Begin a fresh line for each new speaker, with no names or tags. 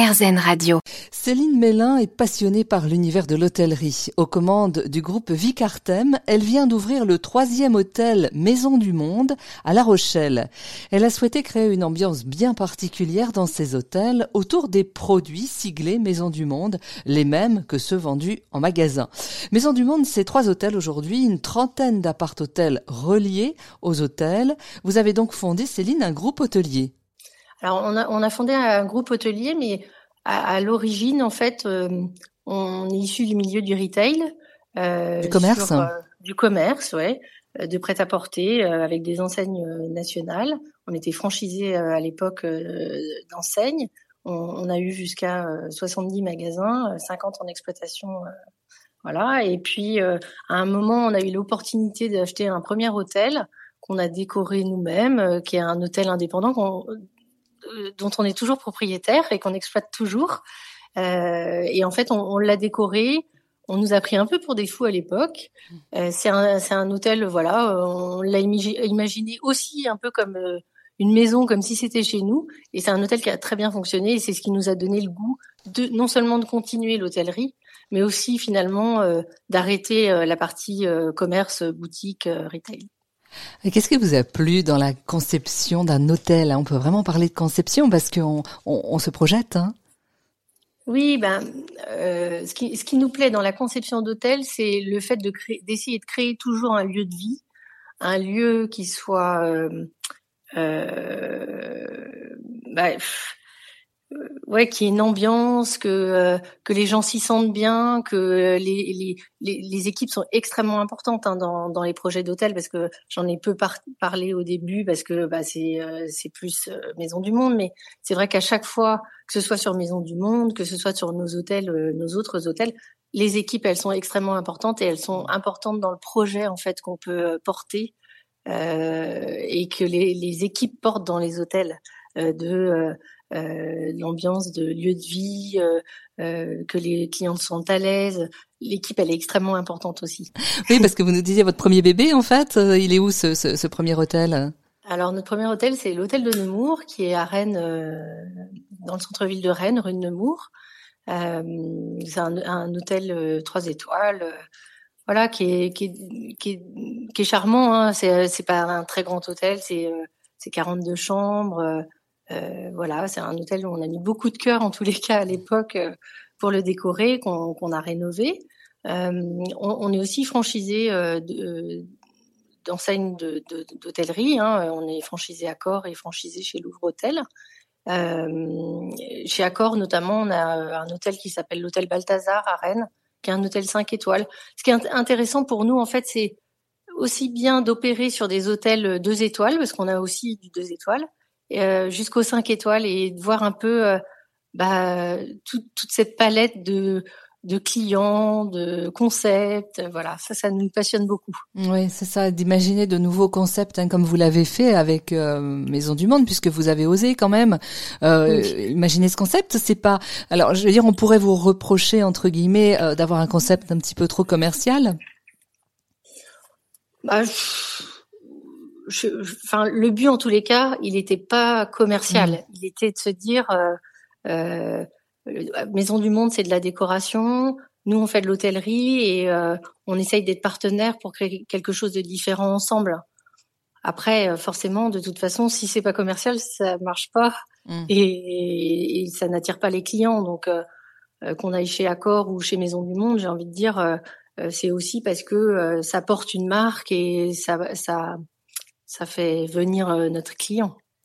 Radio.
Céline Mélin est passionnée par l'univers de l'hôtellerie. Aux commandes du groupe Vicartem, elle vient d'ouvrir le troisième hôtel Maison du Monde à La Rochelle. Elle a souhaité créer une ambiance bien particulière dans ses hôtels autour des produits siglés Maison du Monde, les mêmes que ceux vendus en magasin. Maison du Monde, c'est trois hôtels aujourd'hui, une trentaine d'appart-hôtels reliés aux hôtels. Vous avez donc fondé, Céline, un groupe hôtelier.
Alors on a, on a fondé un groupe hôtelier, mais à, l'origine, en fait, euh, on est issu du milieu du retail.
Euh, du commerce
euh, Du commerce, ouais. De prêt-à-porter avec des enseignes nationales. On était franchisé à l'époque d'enseignes. On, on, a eu jusqu'à 70 magasins, 50 en exploitation. voilà. Et puis, à un moment, on a eu l'opportunité d'acheter un premier hôtel qu'on a décoré nous-mêmes, qui est un hôtel indépendant euh, dont on est toujours propriétaire et qu'on exploite toujours. Euh, et en fait, on, on l'a décoré. On nous a pris un peu pour des fous à l'époque. Euh, c'est un, un hôtel, voilà, on l'a imaginé aussi un peu comme euh, une maison, comme si c'était chez nous. Et c'est un hôtel qui a très bien fonctionné. Et c'est ce qui nous a donné le goût de non seulement de continuer l'hôtellerie, mais aussi finalement euh, d'arrêter la partie commerce, boutique, retail.
Qu'est-ce qui vous a plu dans la conception d'un hôtel On peut vraiment parler de conception parce qu'on on, se projette. Hein?
Oui, ben, euh, ce, qui, nous plaît dans la conception d'hôtel, c'est le fait d'essayer de créer toujours un lieu de vie, un lieu qui soit euh, euh, bah, ouais, qu'il y ait une ambiance, que euh, que les gens s'y sentent bien, que les, les, les, équipes sont extrêmement importantes hein, dans, dans les projets d'hôtel parce que j'en ai peu parlé au début parce que bah, c'est euh, c'est plus Maison du Monde, mais c'est vrai qu'à chaque fois que ce soit sur Maison du Monde, que ce soit sur nos hôtels, nos autres hôtels, les équipes elles sont extrêmement importantes et elles sont importantes dans le projet en fait qu'on peut porter et que les, les équipes portent dans les hôtels de euh, l'ambiance de lieu de vie, euh, euh, que les clients sont à l'aise. L'équipe, elle est extrêmement importante aussi.
Oui, parce que vous nous disiez votre premier bébé, en fait, il est où ce, ce, ce premier hôtel?
Alors notre premier hôtel, c'est l'hôtel de Nemours, qui est à Rennes, dans le centre-ville de Rennes, rue de Nemours. Euh, c'est un, un, hôtel trois étoiles, voilà, qui est, qui est, qui est, qui est charmant. Hein. C'est, c'est pas un très grand hôtel, c'est, c'est 42 chambres. Euh, voilà, c'est un hôtel où on a mis beaucoup de cœur en tous les cas à l'époque euh, pour le décorer, qu'on a rénové. Euh, on, on, est aussi franchisé d'enseignes d'hôtellerie. Hein. On est franchisé Accor et franchisé chez Louvre Hôtel. Euh, chez Accor, notamment, on a un hôtel qui s'appelle l'hôtel Balthazar à Rennes, qui est un hôtel 5 étoiles. Ce qui est intéressant pour nous, en fait, c'est aussi bien d'opérer sur des hôtels 2 étoiles, parce qu'on a aussi du 2 étoiles, euh, jusqu'aux 5 étoiles et de voir un peu euh, bah, toute cette palette de, de clients, de concepts. Voilà, ça, ça nous passionne beaucoup.
Oui, c'est ça, d'imaginer de nouveaux concepts, hein, comme vous l'avez fait avec euh, Maison du Monde, puisque vous avez osé quand même euh, imaginer ce concept. C'est pas. Alors, je veux dire, on pourrait vous reprocher entre guillemets d'avoir un concept un petit peu trop commercial?
Bah, enfin, le but en tous les cas, il n'était pas commercial. Mm. Il était de se dire, euh, euh, Maison du Monde, c'est de la décoration. Nous, on fait de l'hôtellerie et euh, on essaye d'être partenaires pour créer quelque chose de différent ensemble. Après, euh, forcément, de toute façon, si c'est pas commercial, ça marche pas mm. et, et, ça n'attire pas les clients. Donc, euh, qu'on aille chez Accor ou chez Maison du Monde, j'ai envie de dire, c'est aussi parce que ça porte une marque et ça, ça ça fait venir euh, notre client.